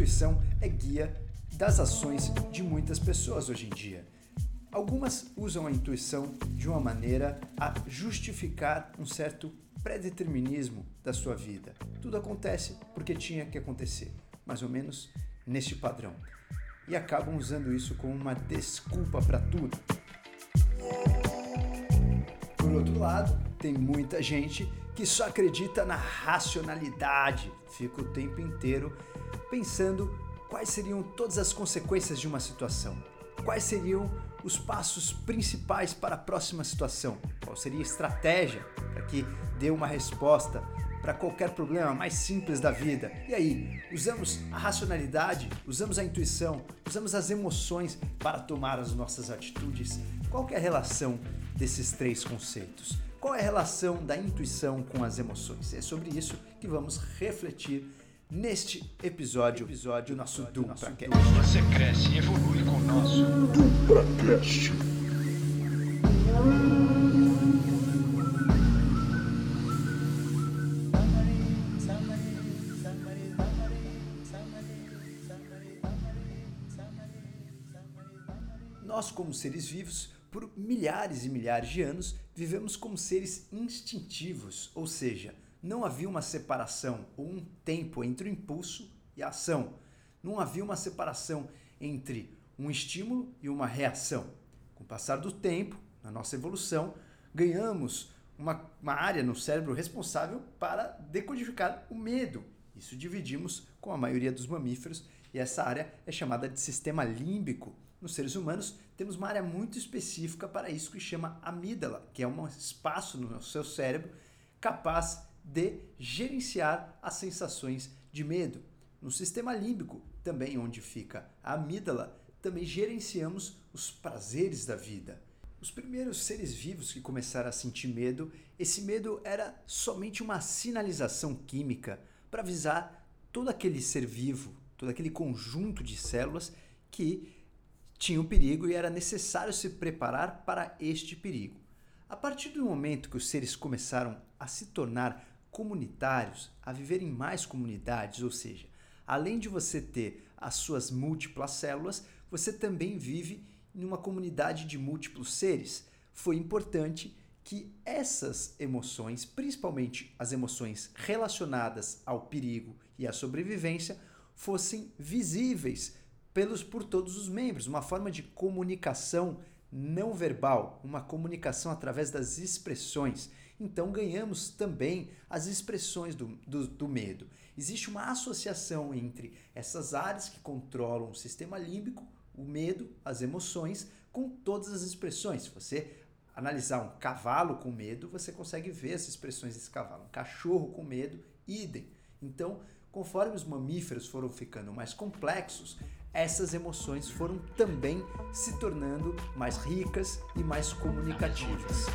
intuição é guia das ações de muitas pessoas hoje em dia. Algumas usam a intuição de uma maneira a justificar um certo predeterminismo da sua vida. Tudo acontece porque tinha que acontecer, mais ou menos neste padrão. E acabam usando isso como uma desculpa para tudo. Por outro lado, tem muita gente que só acredita na racionalidade, fica o tempo inteiro pensando quais seriam todas as consequências de uma situação, quais seriam os passos principais para a próxima situação, qual seria a estratégia para que dê uma resposta para qualquer problema mais simples da vida. E aí, usamos a racionalidade, usamos a intuição, usamos as emoções para tomar as nossas atitudes. Qual é a relação desses três conceitos? Qual é a relação da intuição com as emoções? É sobre isso que vamos refletir neste episódio, episódio nosso DupraCast. Você cresce e evolui com o nosso DupraCast. Nós, como seres vivos, por milhares e milhares de anos, vivemos como seres instintivos, ou seja, não havia uma separação ou um tempo entre o impulso e a ação. Não havia uma separação entre um estímulo e uma reação. Com o passar do tempo, na nossa evolução, ganhamos uma, uma área no cérebro responsável para decodificar o medo. Isso dividimos com a maioria dos mamíferos e essa área é chamada de sistema límbico. Nos seres humanos, temos uma área muito específica para isso que chama amígdala, que é um espaço no seu cérebro capaz de gerenciar as sensações de medo. No sistema límbico, também onde fica a amígdala, também gerenciamos os prazeres da vida. Os primeiros seres vivos que começaram a sentir medo, esse medo era somente uma sinalização química para avisar todo aquele ser vivo, todo aquele conjunto de células que tinha um perigo e era necessário se preparar para este perigo. A partir do momento que os seres começaram a se tornar comunitários, a viver em mais comunidades, ou seja, além de você ter as suas múltiplas células, você também vive em uma comunidade de múltiplos seres. Foi importante que essas emoções, principalmente as emoções relacionadas ao perigo e à sobrevivência, fossem visíveis pelos por todos os membros, uma forma de comunicação não verbal, uma comunicação através das expressões. Então ganhamos também as expressões do, do, do, medo. Existe uma associação entre essas áreas que controlam o sistema límbico, o medo, as emoções, com todas as expressões. Se você analisar um cavalo com medo, você consegue ver as expressões desse cavalo. Um cachorro com medo, idem. Então, conforme os mamíferos foram ficando mais complexos, essas emoções foram também se tornando mais ricas e mais comunicativas.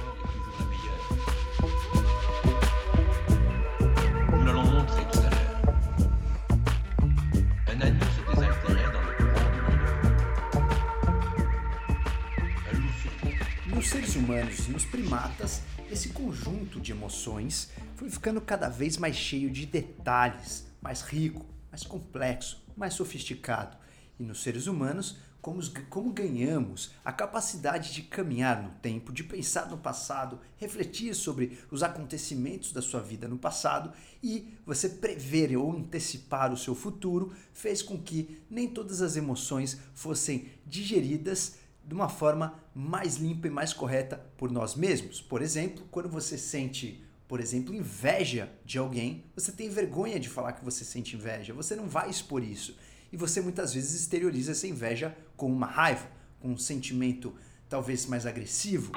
Nos seres humanos e nos primatas, esse conjunto de emoções foi ficando cada vez mais cheio de detalhes, mais rico, mais complexo, mais sofisticado. E nos seres humanos, como, como ganhamos a capacidade de caminhar no tempo, de pensar no passado, refletir sobre os acontecimentos da sua vida no passado e você prever ou antecipar o seu futuro, fez com que nem todas as emoções fossem digeridas de uma forma mais limpa e mais correta por nós mesmos. Por exemplo, quando você sente, por exemplo, inveja de alguém, você tem vergonha de falar que você sente inveja, você não vai expor isso. E você muitas vezes exterioriza essa inveja com uma raiva, com um sentimento talvez mais agressivo.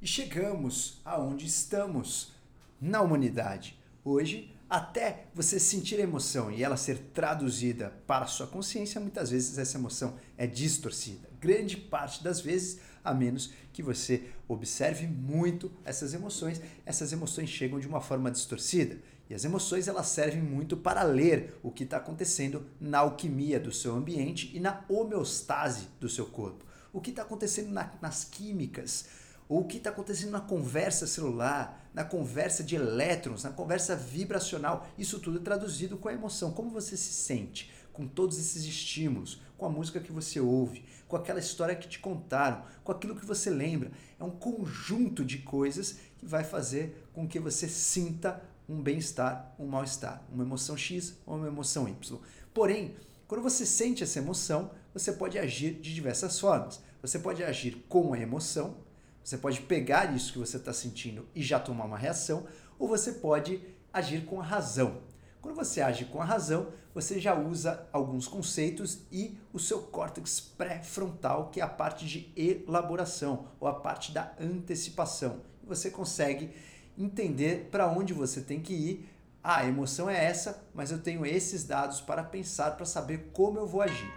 E chegamos aonde estamos na humanidade. Hoje, até você sentir a emoção e ela ser traduzida para a sua consciência, muitas vezes essa emoção é distorcida. Grande parte das vezes, a menos que você observe muito essas emoções, essas emoções chegam de uma forma distorcida. E as emoções elas servem muito para ler o que está acontecendo na alquimia do seu ambiente e na homeostase do seu corpo. O que está acontecendo na, nas químicas, ou o que está acontecendo na conversa celular, na conversa de elétrons, na conversa vibracional. Isso tudo é traduzido com a emoção. Como você se sente com todos esses estímulos, com a música que você ouve, com aquela história que te contaram, com aquilo que você lembra. É um conjunto de coisas que vai fazer com que você sinta um bem-estar, um mal-estar, uma emoção X ou uma emoção Y. Porém, quando você sente essa emoção, você pode agir de diversas formas. Você pode agir com a emoção, você pode pegar isso que você está sentindo e já tomar uma reação, ou você pode agir com a razão. Quando você age com a razão, você já usa alguns conceitos e o seu córtex pré-frontal, que é a parte de elaboração ou a parte da antecipação. Você consegue entender para onde você tem que ir. Ah, a emoção é essa, mas eu tenho esses dados para pensar, para saber como eu vou agir.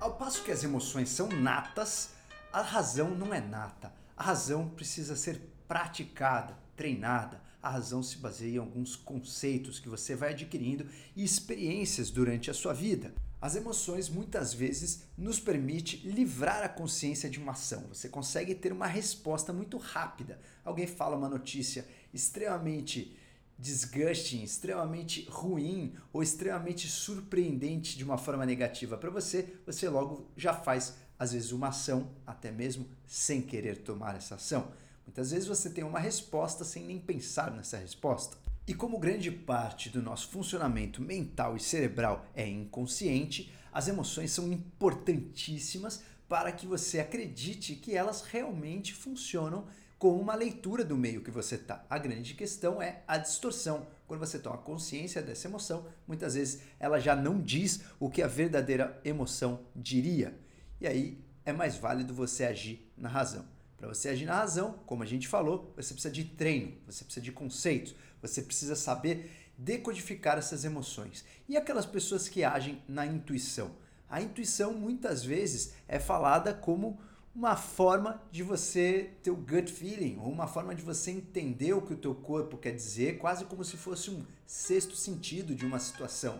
Ao passo que as emoções são natas, a razão não é nata. A razão precisa ser praticada, treinada. A razão se baseia em alguns conceitos que você vai adquirindo e experiências durante a sua vida. As emoções muitas vezes nos permite livrar a consciência de uma ação. Você consegue ter uma resposta muito rápida. Alguém fala uma notícia extremamente disgusting, extremamente ruim ou extremamente surpreendente de uma forma negativa para você, você logo já faz às vezes uma ação, até mesmo sem querer tomar essa ação. Muitas vezes você tem uma resposta sem nem pensar nessa resposta. E como grande parte do nosso funcionamento mental e cerebral é inconsciente, as emoções são importantíssimas para que você acredite que elas realmente funcionam como uma leitura do meio que você está. A grande questão é a distorção. Quando você toma consciência dessa emoção, muitas vezes ela já não diz o que a verdadeira emoção diria. E aí é mais válido você agir na razão. Para você agir na razão, como a gente falou, você precisa de treino, você precisa de conceitos, você precisa saber decodificar essas emoções. E aquelas pessoas que agem na intuição? A intuição muitas vezes é falada como uma forma de você ter o gut feeling, ou uma forma de você entender o que o teu corpo quer dizer, quase como se fosse um sexto sentido de uma situação.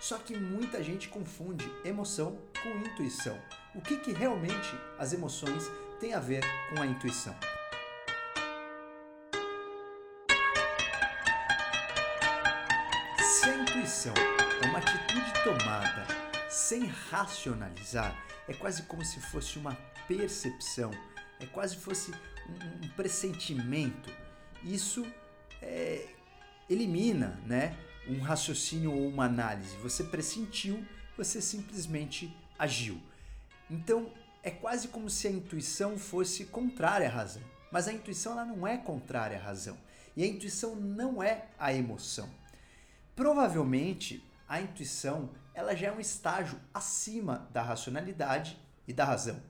Só que muita gente confunde emoção com intuição. O que, que realmente as emoções têm a ver com a intuição? Se a intuição é uma atitude tomada sem racionalizar, é quase como se fosse uma percepção, é quase fosse um, um pressentimento. Isso é, elimina né, um raciocínio ou uma análise. Você pressentiu, você simplesmente agiu. Então é quase como se a intuição fosse contrária à razão. Mas a intuição ela não é contrária à razão. E a intuição não é a emoção. Provavelmente a intuição ela já é um estágio acima da racionalidade e da razão.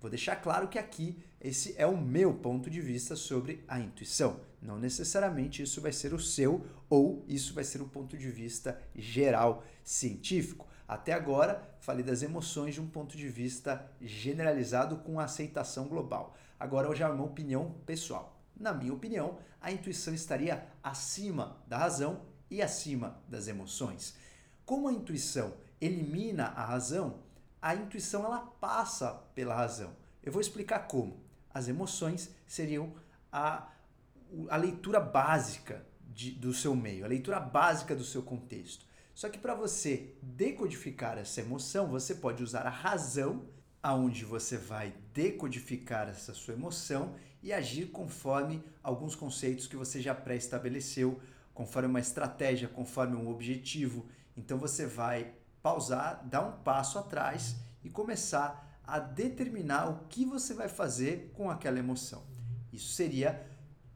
Vou deixar claro que aqui esse é o meu ponto de vista sobre a intuição. Não necessariamente isso vai ser o seu ou isso vai ser o ponto de vista geral científico. Até agora, falei das emoções de um ponto de vista generalizado com aceitação global. Agora, já é uma opinião pessoal. Na minha opinião, a intuição estaria acima da razão e acima das emoções. Como a intuição elimina a razão, a intuição ela passa pela razão. Eu vou explicar como. As emoções seriam a, a leitura básica de, do seu meio, a leitura básica do seu contexto. Só que para você decodificar essa emoção, você pode usar a razão, aonde você vai decodificar essa sua emoção e agir conforme alguns conceitos que você já pré-estabeleceu, conforme uma estratégia, conforme um objetivo. Então você vai pausar, dar um passo atrás e começar a determinar o que você vai fazer com aquela emoção. Isso seria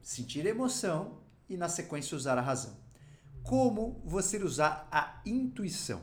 sentir emoção e, na sequência, usar a razão. Como você usar a intuição?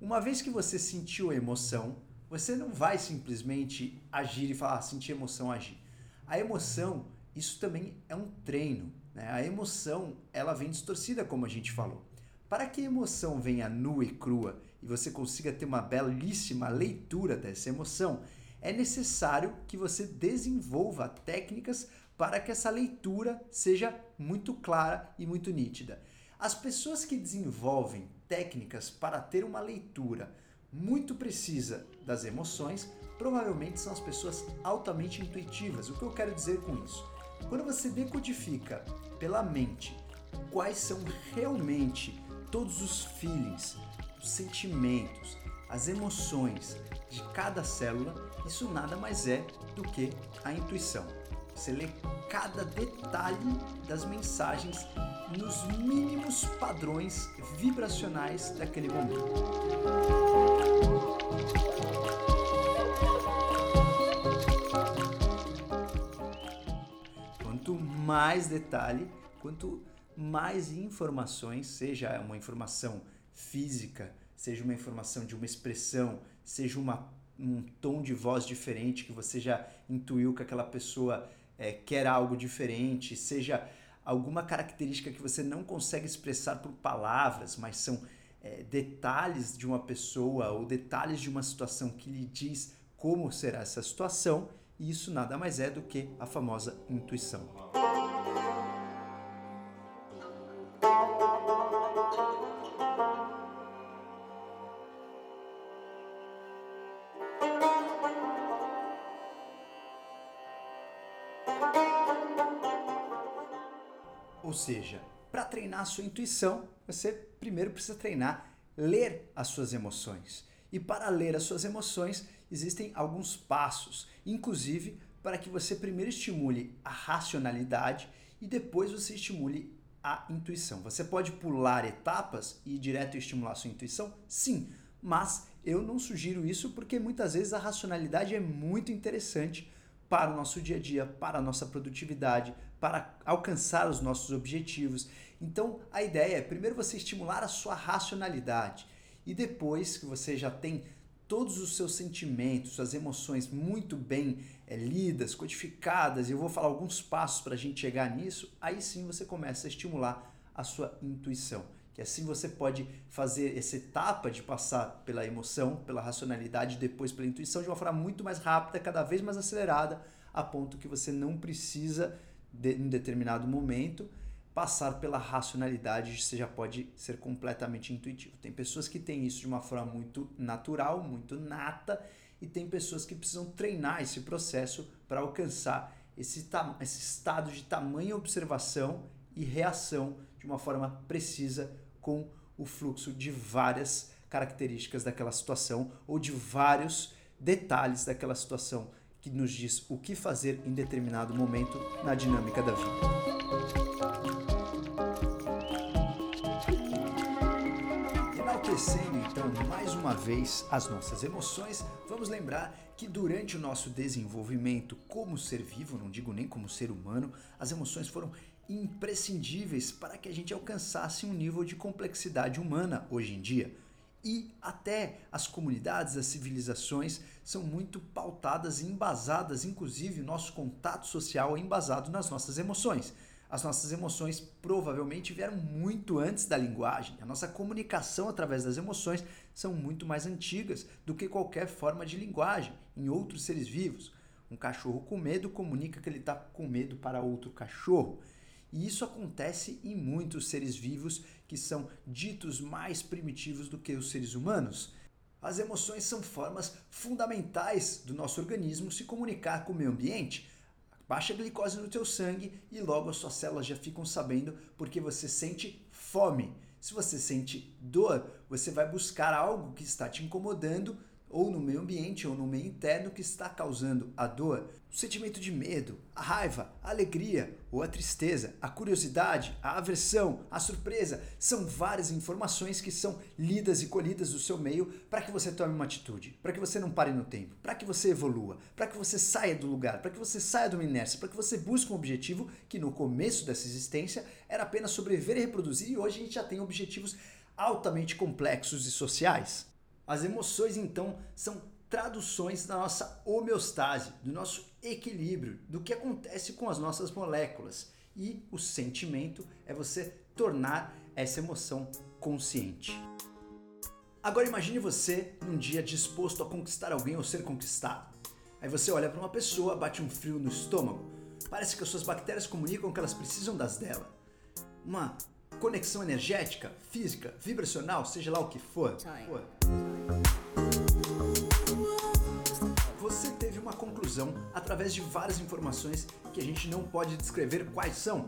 Uma vez que você sentiu a emoção, você não vai simplesmente agir e falar, ah, sentir emoção, agir. A emoção, isso também é um treino. Né? A emoção, ela vem distorcida, como a gente falou. Para que a emoção venha nua e crua e você consiga ter uma belíssima leitura dessa emoção, é necessário que você desenvolva técnicas para que essa leitura seja muito clara e muito nítida. As pessoas que desenvolvem técnicas para ter uma leitura muito precisa das emoções provavelmente são as pessoas altamente intuitivas. O que eu quero dizer com isso? Quando você decodifica pela mente quais são realmente todos os feelings, os sentimentos, as emoções de cada célula, isso nada mais é do que a intuição. Você lê cada detalhe das mensagens nos mínimos padrões vibracionais daquele momento. Quanto mais detalhe, quanto mais informações, seja uma informação física, seja uma informação de uma expressão, seja uma, um tom de voz diferente que você já intuiu que aquela pessoa é, quer algo diferente, seja alguma característica que você não consegue expressar por palavras, mas são é, detalhes de uma pessoa ou detalhes de uma situação que lhe diz como será essa situação, e isso nada mais é do que a famosa intuição. Ou seja, para treinar a sua intuição, você primeiro precisa treinar ler as suas emoções. E para ler as suas emoções, existem alguns passos, inclusive para que você primeiro estimule a racionalidade e depois você estimule a intuição. Você pode pular etapas e ir direto estimular a sua intuição? Sim, mas eu não sugiro isso porque muitas vezes a racionalidade é muito interessante para o nosso dia a dia, para a nossa produtividade, para alcançar os nossos objetivos. Então, a ideia é primeiro você estimular a sua racionalidade e depois que você já tem todos os seus sentimentos, suas emoções muito bem é, lidas, codificadas, e eu vou falar alguns passos para a gente chegar nisso, aí sim você começa a estimular a sua intuição. Que assim você pode fazer essa etapa de passar pela emoção, pela racionalidade, depois pela intuição de uma forma muito mais rápida, cada vez mais acelerada, a ponto que você não precisa, de, em determinado momento, passar pela racionalidade, você já pode ser completamente intuitivo. Tem pessoas que têm isso de uma forma muito natural, muito nata, e tem pessoas que precisam treinar esse processo para alcançar esse, esse estado de tamanha observação e reação de uma forma precisa com o fluxo de várias características daquela situação ou de vários detalhes daquela situação que nos diz o que fazer em determinado momento na dinâmica da vida. Enaltecendo então mais uma vez as nossas emoções, vamos lembrar que durante o nosso desenvolvimento como ser vivo, não digo nem como ser humano, as emoções foram imprescindíveis para que a gente alcançasse um nível de complexidade humana hoje em dia. E até as comunidades, as civilizações são muito pautadas e embasadas, inclusive nosso contato social é embasado nas nossas emoções. As nossas emoções provavelmente vieram muito antes da linguagem. A nossa comunicação através das emoções são muito mais antigas do que qualquer forma de linguagem em outros seres vivos. Um cachorro com medo comunica que ele está com medo para outro cachorro. E isso acontece em muitos seres vivos que são ditos mais primitivos do que os seres humanos. As emoções são formas fundamentais do nosso organismo se comunicar com o meio ambiente. Baixa a glicose no teu sangue e logo as suas células já ficam sabendo porque você sente fome. Se você sente dor, você vai buscar algo que está te incomodando ou no meio ambiente ou no meio interno que está causando a dor. O sentimento de medo, a raiva, a alegria ou a tristeza, a curiosidade, a aversão, a surpresa são várias informações que são lidas e colhidas do seu meio para que você tome uma atitude, para que você não pare no tempo, para que você evolua, para que você saia do lugar, para que você saia de uma inércia, para que você busque um objetivo que no começo dessa existência era apenas sobreviver e reproduzir e hoje a gente já tem objetivos altamente complexos e sociais. As emoções, então, são traduções da nossa homeostase, do nosso equilíbrio, do que acontece com as nossas moléculas. E o sentimento é você tornar essa emoção consciente. Agora imagine você num dia disposto a conquistar alguém ou ser conquistado. Aí você olha para uma pessoa, bate um frio no estômago. Parece que as suas bactérias comunicam que elas precisam das dela. Uma conexão energética, física, vibracional, seja lá o que for. for. Você teve uma conclusão através de várias informações que a gente não pode descrever quais são.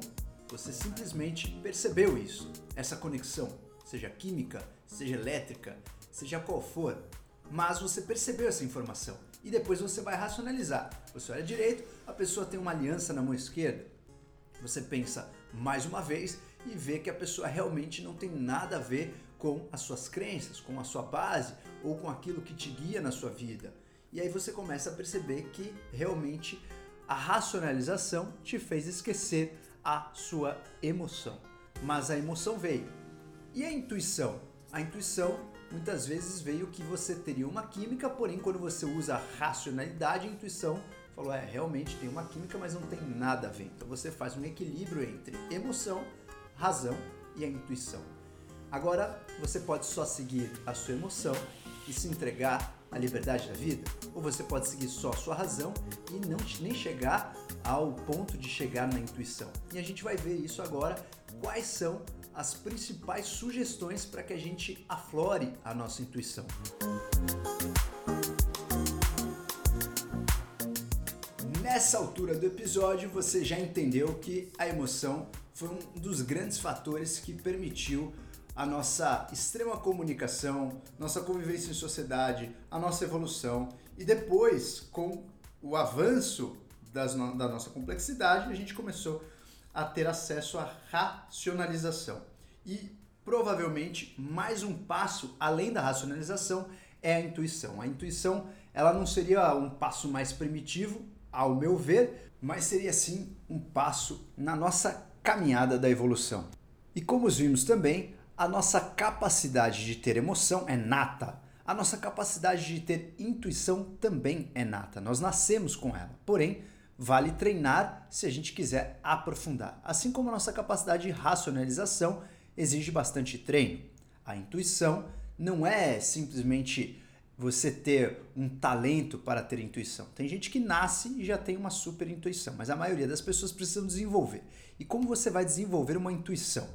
Você simplesmente percebeu isso, essa conexão, seja química, seja elétrica, seja qual for. Mas você percebeu essa informação e depois você vai racionalizar. Você olha direito, a pessoa tem uma aliança na mão esquerda. Você pensa mais uma vez e vê que a pessoa realmente não tem nada a ver com as suas crenças, com a sua base ou com aquilo que te guia na sua vida. E aí você começa a perceber que realmente a racionalização te fez esquecer a sua emoção. Mas a emoção veio. E a intuição? A intuição muitas vezes veio que você teria uma química, porém quando você usa a racionalidade, a intuição falou, é, realmente tem uma química, mas não tem nada a ver. Então você faz um equilíbrio entre emoção, razão e a intuição. Agora, você pode só seguir a sua emoção e se entregar à liberdade da vida, ou você pode seguir só a sua razão e não nem chegar ao ponto de chegar na intuição. E a gente vai ver isso agora, quais são as principais sugestões para que a gente aflore a nossa intuição. Nessa altura do episódio, você já entendeu que a emoção foi um dos grandes fatores que permitiu a nossa extrema comunicação, nossa convivência em sociedade, a nossa evolução. E depois, com o avanço das no da nossa complexidade, a gente começou a ter acesso à racionalização. E provavelmente mais um passo além da racionalização é a intuição. A intuição ela não seria um passo mais primitivo, ao meu ver, mas seria sim um passo na nossa caminhada da evolução. E como vimos também, a nossa capacidade de ter emoção é nata. A nossa capacidade de ter intuição também é nata. Nós nascemos com ela. Porém, vale treinar se a gente quiser aprofundar. Assim como a nossa capacidade de racionalização exige bastante treino. A intuição não é simplesmente você ter um talento para ter intuição. Tem gente que nasce e já tem uma super intuição, mas a maioria das pessoas precisam desenvolver. E como você vai desenvolver uma intuição?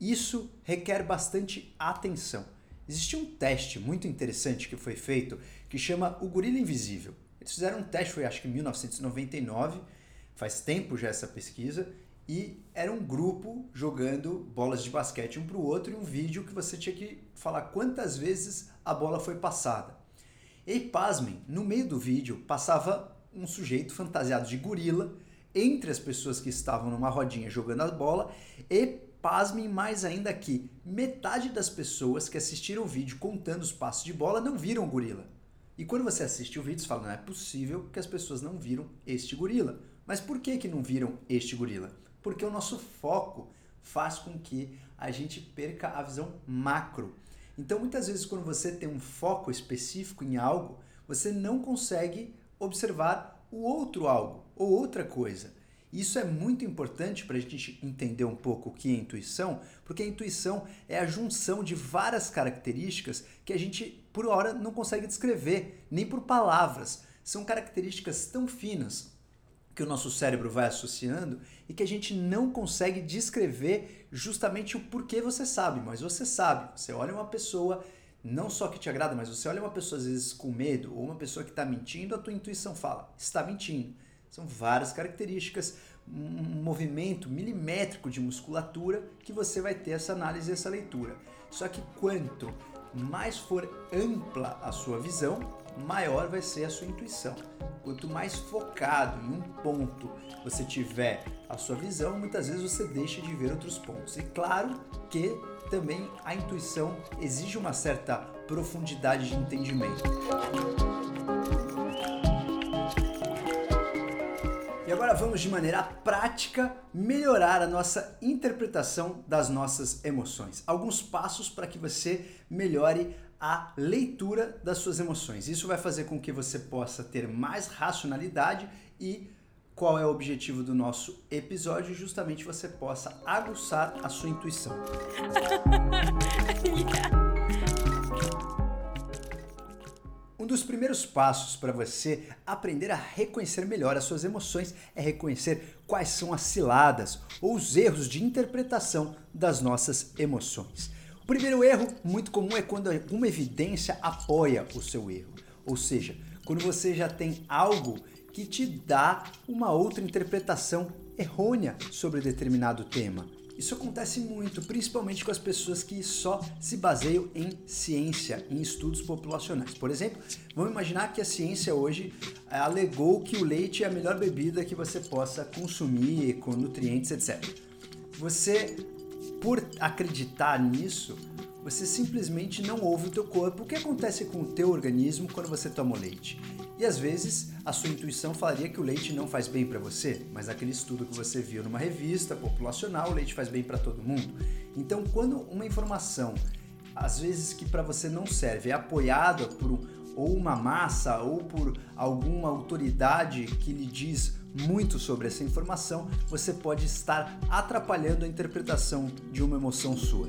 Isso requer bastante atenção. Existe um teste muito interessante que foi feito que chama o gorila invisível. Eles fizeram um teste, foi acho que em 1999, faz tempo já essa pesquisa, e era um grupo jogando bolas de basquete um para o outro e um vídeo que você tinha que falar quantas vezes a bola foi passada. E pasmem, no meio do vídeo passava um sujeito fantasiado de gorila entre as pessoas que estavam numa rodinha jogando a bola e pasmem mais ainda que metade das pessoas que assistiram o vídeo contando os passos de bola não viram o gorila. E quando você assiste o vídeo, você fala, não é possível que as pessoas não viram este gorila. Mas por que, que não viram este gorila? Porque o nosso foco faz com que a gente perca a visão macro. Então, muitas vezes, quando você tem um foco específico em algo, você não consegue observar o outro algo ou outra coisa. Isso é muito importante para a gente entender um pouco o que é intuição, porque a intuição é a junção de várias características que a gente, por hora, não consegue descrever, nem por palavras. São características tão finas, que o nosso cérebro vai associando e que a gente não consegue descrever justamente o porquê você sabe, mas você sabe. Você olha uma pessoa, não só que te agrada, mas você olha uma pessoa às vezes com medo ou uma pessoa que está mentindo, a tua intuição fala, está mentindo. São várias características, um movimento milimétrico de musculatura que você vai ter essa análise essa leitura. Só que quanto mais for ampla a sua visão, maior vai ser a sua intuição. Quanto mais focado em um ponto você tiver a sua visão, muitas vezes você deixa de ver outros pontos. E claro que também a intuição exige uma certa profundidade de entendimento. Agora vamos de maneira prática melhorar a nossa interpretação das nossas emoções. Alguns passos para que você melhore a leitura das suas emoções. Isso vai fazer com que você possa ter mais racionalidade e qual é o objetivo do nosso episódio? Justamente você possa aguçar a sua intuição. Um dos primeiros passos para você aprender a reconhecer melhor as suas emoções é reconhecer quais são as ciladas ou os erros de interpretação das nossas emoções. O primeiro erro muito comum é quando alguma evidência apoia o seu erro, ou seja, quando você já tem algo que te dá uma outra interpretação errônea sobre determinado tema. Isso acontece muito, principalmente com as pessoas que só se baseiam em ciência, em estudos populacionais. Por exemplo, vamos imaginar que a ciência hoje eh, alegou que o leite é a melhor bebida que você possa consumir, com nutrientes, etc. Você, por acreditar nisso, você simplesmente não ouve o teu corpo. O que acontece com o teu organismo quando você toma o leite? E às vezes a sua intuição falaria que o leite não faz bem para você, mas aquele estudo que você viu numa revista populacional, o leite faz bem para todo mundo. Então, quando uma informação, às vezes que para você não serve, é apoiada por ou uma massa ou por alguma autoridade que lhe diz muito sobre essa informação, você pode estar atrapalhando a interpretação de uma emoção sua.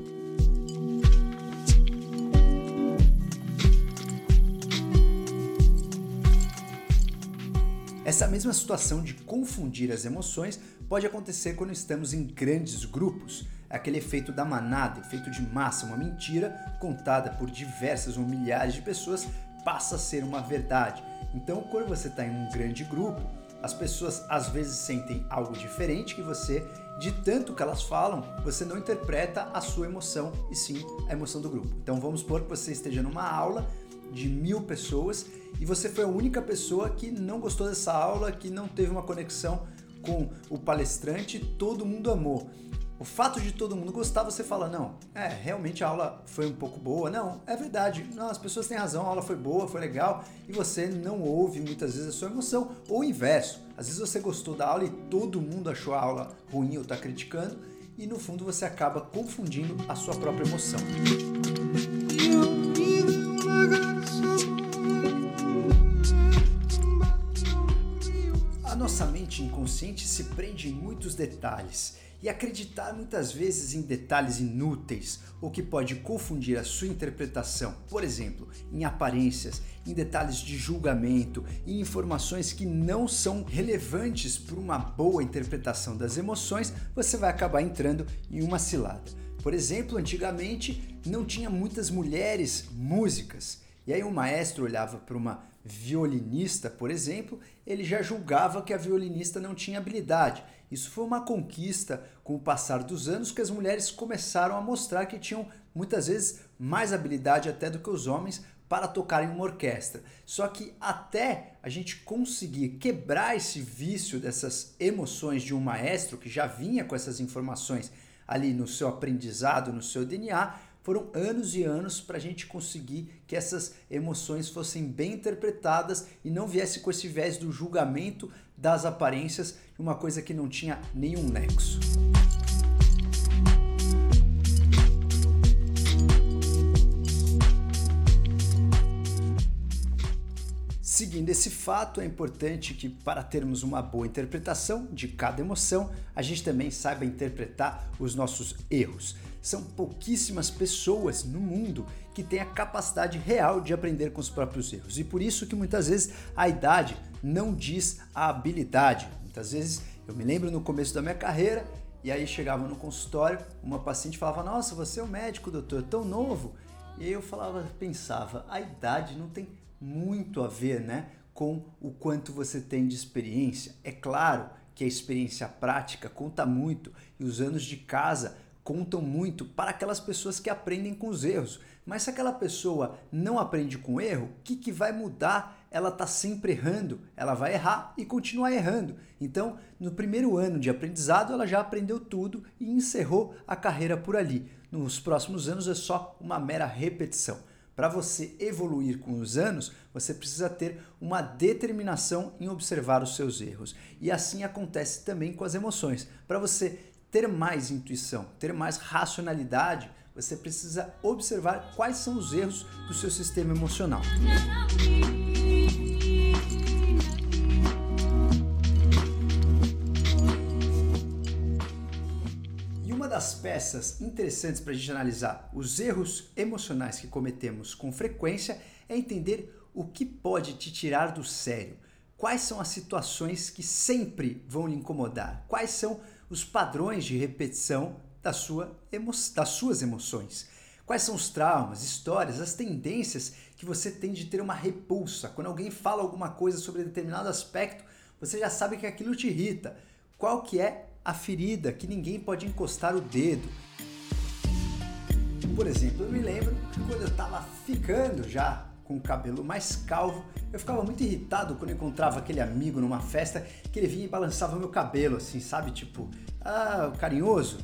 Essa mesma situação de confundir as emoções pode acontecer quando estamos em grandes grupos. Aquele efeito da manada, efeito de massa, uma mentira contada por diversas ou milhares de pessoas passa a ser uma verdade. Então, quando você está em um grande grupo, as pessoas às vezes sentem algo diferente que você, de tanto que elas falam, você não interpreta a sua emoção e sim a emoção do grupo. Então, vamos supor que você esteja numa aula de mil pessoas e você foi a única pessoa que não gostou dessa aula, que não teve uma conexão com o palestrante, todo mundo amou. O fato de todo mundo gostar, você fala, não, é, realmente a aula foi um pouco boa. Não, é verdade, não, as pessoas têm razão, a aula foi boa, foi legal, e você não ouve muitas vezes a sua emoção, ou o inverso. Às vezes você gostou da aula e todo mundo achou a aula ruim ou está criticando, e no fundo você acaba confundindo a sua própria emoção. Mente inconsciente se prende em muitos detalhes e acreditar muitas vezes em detalhes inúteis, o que pode confundir a sua interpretação, por exemplo, em aparências, em detalhes de julgamento e informações que não são relevantes para uma boa interpretação das emoções, você vai acabar entrando em uma cilada. Por exemplo, antigamente não tinha muitas mulheres músicas. E aí o maestro olhava para uma violinista, por exemplo, ele já julgava que a violinista não tinha habilidade. Isso foi uma conquista com o passar dos anos que as mulheres começaram a mostrar que tinham muitas vezes mais habilidade até do que os homens para tocar em uma orquestra. Só que até a gente conseguir quebrar esse vício dessas emoções de um maestro que já vinha com essas informações ali no seu aprendizado, no seu DNA, foram anos e anos para a gente conseguir que essas emoções fossem bem interpretadas e não viesse com esse viés do julgamento das aparências, uma coisa que não tinha nenhum nexo. Seguindo esse fato, é importante que, para termos uma boa interpretação de cada emoção, a gente também saiba interpretar os nossos erros. São pouquíssimas pessoas no mundo que têm a capacidade real de aprender com os próprios erros. E por isso que muitas vezes a idade não diz a habilidade. Muitas vezes eu me lembro no começo da minha carreira e aí chegava no consultório, uma paciente falava: "Nossa, você é um médico, doutor, tão novo". E eu falava, pensava, a idade não tem muito a ver, né, com o quanto você tem de experiência. É claro que a experiência prática conta muito e os anos de casa contam muito para aquelas pessoas que aprendem com os erros. Mas se aquela pessoa não aprende com erro, o que, que vai mudar? Ela está sempre errando, ela vai errar e continuar errando. Então, no primeiro ano de aprendizado, ela já aprendeu tudo e encerrou a carreira por ali. Nos próximos anos é só uma mera repetição. Para você evoluir com os anos, você precisa ter uma determinação em observar os seus erros. E assim acontece também com as emoções. Para você ter mais intuição, ter mais racionalidade, você precisa observar quais são os erros do seu sistema emocional. das peças interessantes para a gente analisar os erros emocionais que cometemos com frequência é entender o que pode te tirar do sério? Quais são as situações que sempre vão lhe incomodar? Quais são os padrões de repetição da sua das suas emoções? Quais são os traumas, histórias, as tendências que você tem de ter uma repulsa? Quando alguém fala alguma coisa sobre determinado aspecto, você já sabe que aquilo te irrita. Qual que é a ferida que ninguém pode encostar o dedo? Por exemplo, eu me lembro que quando eu estava ficando já com o cabelo mais calvo, eu ficava muito irritado quando encontrava aquele amigo numa festa que ele vinha e balançava meu cabelo, assim, sabe? Tipo, ah, carinhoso.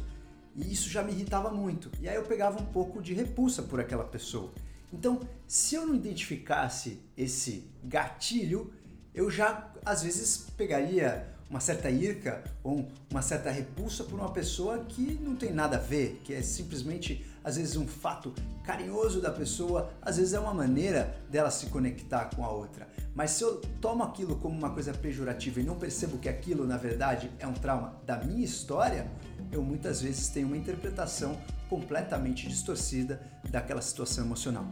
E isso já me irritava muito. E aí eu pegava um pouco de repulsa por aquela pessoa. Então, se eu não identificasse esse gatilho, eu já às vezes pegaria uma certa irca ou uma certa repulsa por uma pessoa que não tem nada a ver, que é simplesmente às vezes um fato carinhoso da pessoa, às vezes é uma maneira dela se conectar com a outra. Mas se eu tomo aquilo como uma coisa pejorativa e não percebo que aquilo na verdade é um trauma da minha história, eu muitas vezes tenho uma interpretação completamente distorcida daquela situação emocional.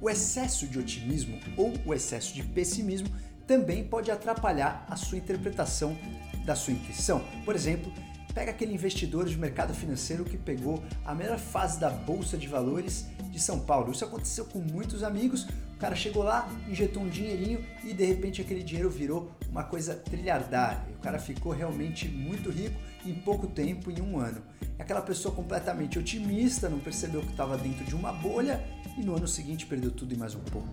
O excesso de otimismo ou o excesso de pessimismo também pode atrapalhar a sua interpretação da sua intuição. Por exemplo, pega aquele investidor de mercado financeiro que pegou a melhor fase da bolsa de valores de São Paulo. Isso aconteceu com muitos amigos. O cara chegou lá, injetou um dinheirinho e de repente aquele dinheiro virou uma coisa trilhardária. O cara ficou realmente muito rico em pouco tempo, em um ano. Aquela pessoa completamente otimista, não percebeu que estava dentro de uma bolha e no ano seguinte perdeu tudo e mais um pouco.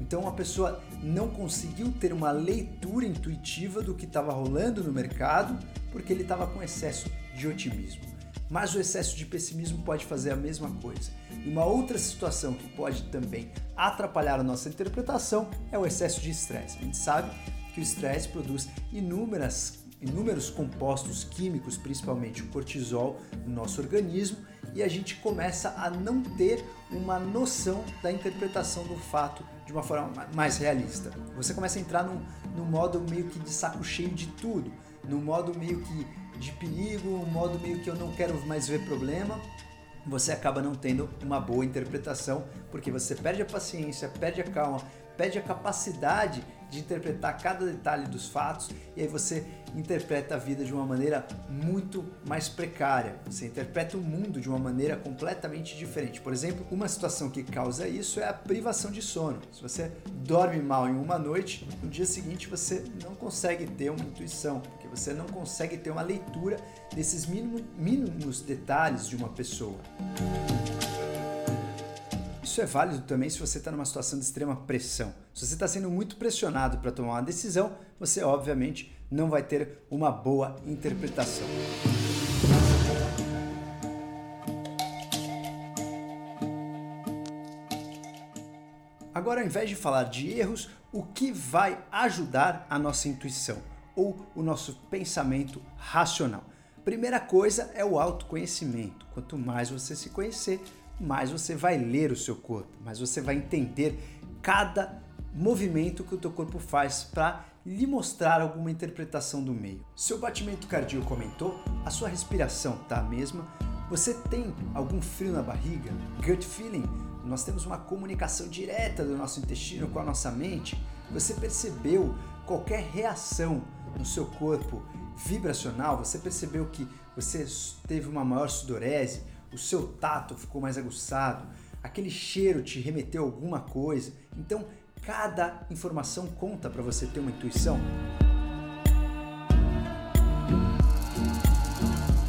Então a pessoa não conseguiu ter uma leitura intuitiva do que estava rolando no mercado porque ele estava com excesso de otimismo. Mas o excesso de pessimismo pode fazer a mesma coisa. E uma outra situação que pode também atrapalhar a nossa interpretação é o excesso de estresse. A gente sabe que o estresse produz inúmeras, inúmeros compostos químicos, principalmente o cortisol, no nosso organismo, e a gente começa a não ter uma noção da interpretação do fato de uma forma mais realista. Você começa a entrar num, num modo meio que de saco cheio de tudo, num modo meio que de perigo, um modo meio que eu não quero mais ver problema. Você acaba não tendo uma boa interpretação, porque você perde a paciência, perde a calma, perde a capacidade de interpretar cada detalhe dos fatos e aí você interpreta a vida de uma maneira muito mais precária. Você interpreta o mundo de uma maneira completamente diferente. Por exemplo, uma situação que causa isso é a privação de sono. Se você dorme mal em uma noite, no dia seguinte você não consegue ter uma intuição, porque você não consegue ter uma leitura desses mínimos, mínimos detalhes de uma pessoa. Isso é válido também se você está numa situação de extrema pressão. Se você está sendo muito pressionado para tomar uma decisão, você obviamente não vai ter uma boa interpretação. Agora, ao invés de falar de erros, o que vai ajudar a nossa intuição ou o nosso pensamento racional? Primeira coisa é o autoconhecimento. Quanto mais você se conhecer, mais você vai ler o seu corpo, mais você vai entender cada movimento que o teu corpo faz para lhe mostrar alguma interpretação do meio. Seu batimento cardíaco aumentou, a sua respiração está a mesma, você tem algum frio na barriga, gut feeling, nós temos uma comunicação direta do nosso intestino com a nossa mente. Você percebeu qualquer reação no seu corpo vibracional? Você percebeu que você teve uma maior sudorese? o seu tato ficou mais aguçado, aquele cheiro te remeteu a alguma coisa. Então, cada informação conta para você ter uma intuição.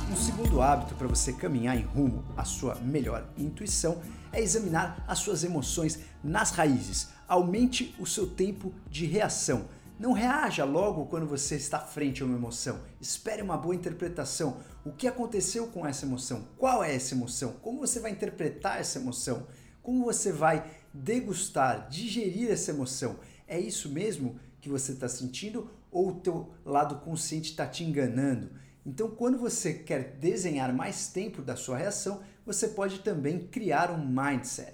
Um segundo hábito para você caminhar em rumo à sua melhor intuição é examinar as suas emoções nas raízes. Aumente o seu tempo de reação. Não reaja logo quando você está frente a uma emoção. Espere uma boa interpretação. O que aconteceu com essa emoção? Qual é essa emoção? Como você vai interpretar essa emoção? Como você vai degustar, digerir essa emoção? É isso mesmo que você está sentindo ou o teu lado consciente está te enganando? Então, quando você quer desenhar mais tempo da sua reação, você pode também criar um mindset.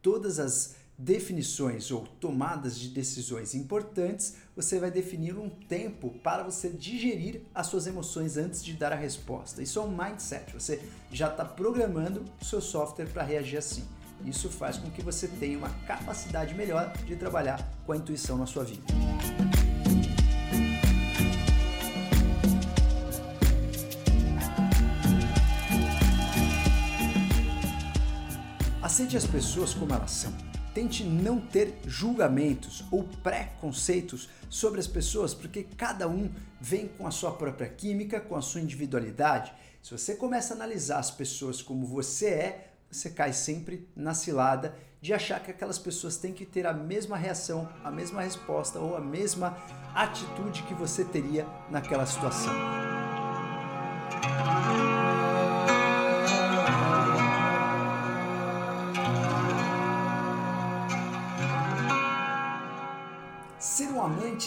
Todas as definições ou tomadas de decisões importantes, você vai definir um tempo para você digerir as suas emoções antes de dar a resposta. Isso é um mindset, você já está programando o seu software para reagir assim. Isso faz com que você tenha uma capacidade melhor de trabalhar com a intuição na sua vida. Aceite as pessoas como elas são. Tente não ter julgamentos ou preconceitos sobre as pessoas, porque cada um vem com a sua própria química, com a sua individualidade. Se você começa a analisar as pessoas como você é, você cai sempre na cilada de achar que aquelas pessoas têm que ter a mesma reação, a mesma resposta ou a mesma atitude que você teria naquela situação.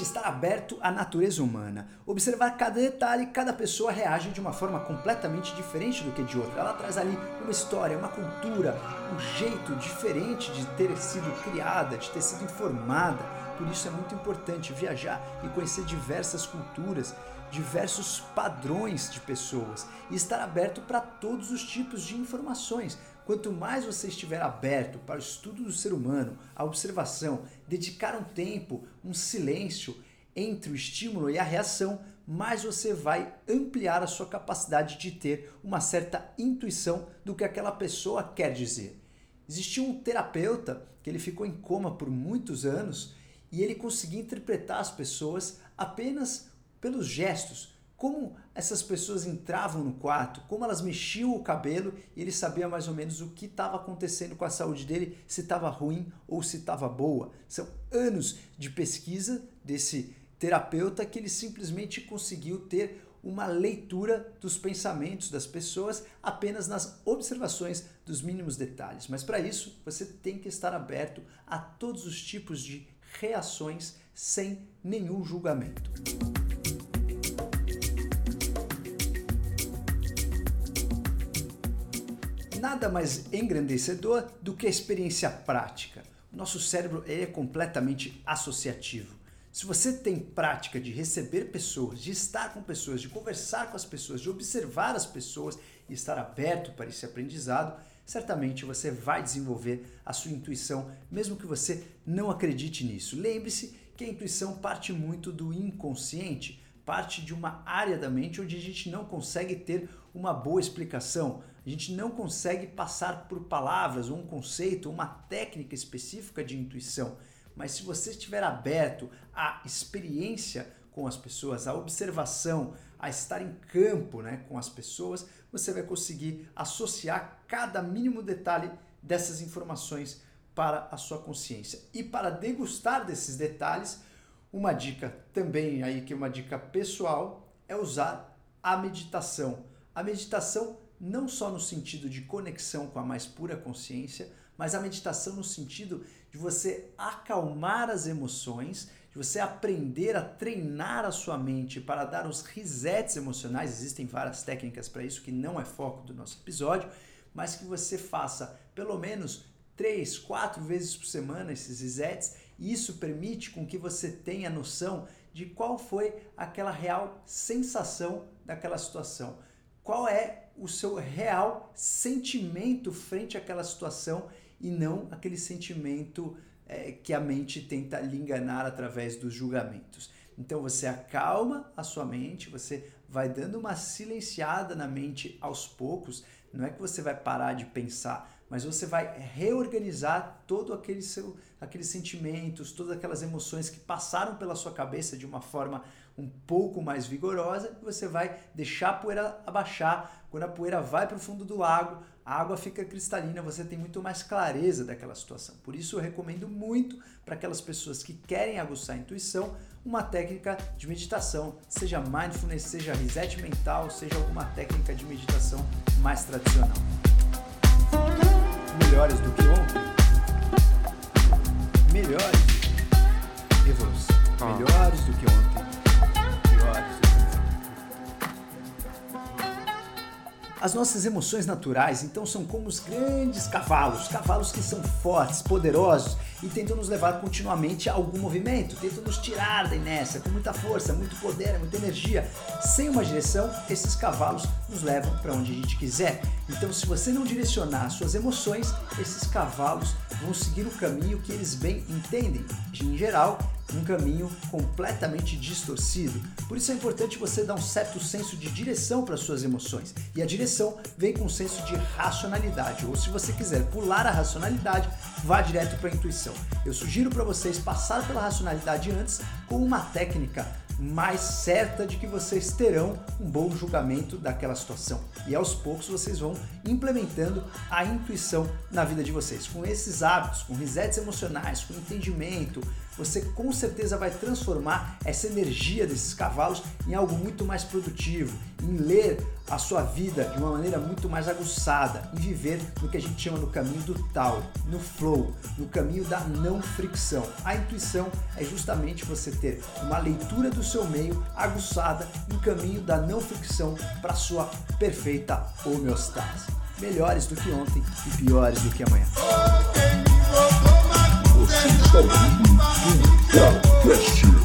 Estar aberto à natureza humana, observar cada detalhe, cada pessoa reage de uma forma completamente diferente do que de outra. Ela traz ali uma história, uma cultura, um jeito diferente de ter sido criada, de ter sido informada. Por isso é muito importante viajar e conhecer diversas culturas, diversos padrões de pessoas e estar aberto para todos os tipos de informações. Quanto mais você estiver aberto para o estudo do ser humano, a observação, dedicar um tempo, um silêncio entre o estímulo e a reação, mais você vai ampliar a sua capacidade de ter uma certa intuição do que aquela pessoa quer dizer. Existia um terapeuta que ele ficou em coma por muitos anos e ele conseguia interpretar as pessoas apenas pelos gestos, como essas pessoas entravam no quarto, como elas mexiam o cabelo e ele sabia mais ou menos o que estava acontecendo com a saúde dele, se estava ruim ou se estava boa. São anos de pesquisa desse terapeuta que ele simplesmente conseguiu ter uma leitura dos pensamentos das pessoas apenas nas observações dos mínimos detalhes. Mas para isso, você tem que estar aberto a todos os tipos de reações sem nenhum julgamento. Nada mais engrandecedor do que a experiência prática. O nosso cérebro é completamente associativo. Se você tem prática de receber pessoas, de estar com pessoas, de conversar com as pessoas, de observar as pessoas e estar aberto para esse aprendizado, certamente você vai desenvolver a sua intuição, mesmo que você não acredite nisso. Lembre-se que a intuição parte muito do inconsciente, parte de uma área da mente onde a gente não consegue ter uma boa explicação, a gente não consegue passar por palavras, um conceito, uma técnica específica de intuição. Mas se você estiver aberto à experiência com as pessoas, à observação, a estar em campo né, com as pessoas, você vai conseguir associar cada mínimo detalhe dessas informações para a sua consciência. E para degustar desses detalhes, uma dica também aí que é uma dica pessoal é usar a meditação. A meditação não só no sentido de conexão com a mais pura consciência, mas a meditação no sentido de você acalmar as emoções, de você aprender a treinar a sua mente para dar os resets emocionais. Existem várias técnicas para isso que não é foco do nosso episódio, mas que você faça pelo menos três, quatro vezes por semana esses resets. E isso permite com que você tenha noção de qual foi aquela real sensação daquela situação. Qual é o seu real sentimento frente àquela situação e não aquele sentimento é, que a mente tenta lhe enganar através dos julgamentos. Então você acalma a sua mente, você vai dando uma silenciada na mente aos poucos. Não é que você vai parar de pensar, mas você vai reorganizar todo aquele seu, aqueles sentimentos, todas aquelas emoções que passaram pela sua cabeça de uma forma um pouco mais vigorosa e você vai deixar a poeira abaixar. Quando a poeira vai para o fundo do lago, a água fica cristalina, você tem muito mais clareza daquela situação. Por isso eu recomendo muito para aquelas pessoas que querem aguçar a intuição, uma técnica de meditação, seja mindfulness, seja reset mental, seja alguma técnica de meditação mais tradicional. Melhores do que ontem? Melhores evolução. Ah. Melhores do que ontem. Ontem. As nossas emoções naturais, então, são como os grandes cavalos, cavalos que são fortes, poderosos e tentam nos levar continuamente a algum movimento, tentam nos tirar da inércia com muita força, muito poder, muita energia. Sem uma direção, esses cavalos nos levam para onde a gente quiser. Então, se você não direcionar suas emoções, esses cavalos vão seguir o caminho que eles bem entendem. Em geral, um caminho completamente distorcido. Por isso é importante você dar um certo senso de direção para suas emoções. E a direção vem com um senso de racionalidade. Ou se você quiser pular a racionalidade, vá direto para a intuição. Eu sugiro para vocês passar pela racionalidade antes com uma técnica mais certa de que vocês terão um bom julgamento daquela situação. E aos poucos vocês vão implementando a intuição na vida de vocês. Com esses hábitos, com resets emocionais, com entendimento, você com certeza vai transformar essa energia desses cavalos em algo muito mais produtivo, em ler a sua vida de uma maneira muito mais aguçada, em viver no que a gente chama no caminho do tal, no flow, no caminho da não fricção. A intuição é justamente você ter uma leitura do seu meio aguçada em caminho da não fricção para sua perfeita homeostase. Melhores do que ontem e piores do que amanhã. Você está ouvindo o Podcast.